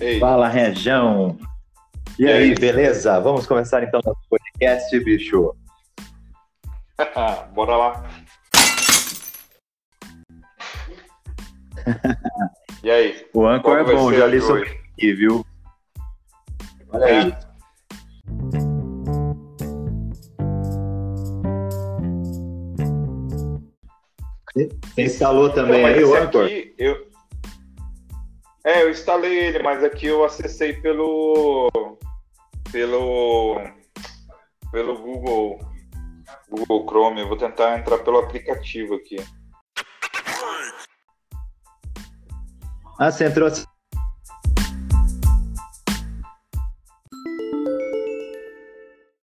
Ei. Fala, Rejão. E, E aí, aí? beleza? Vamos começar então nosso podcast, bicho. Bora lá. E aí? O Anchor é bom, já li sobre aqui, viu? Olha É. aí. Você instalou também aí o Anchor? eu... É, eu instalei ele, mas aqui eu acessei pelo... Pelo... Pelo Google... Google Chrome. Eu vou tentar entrar pelo aplicativo aqui. Ah, você entrou assim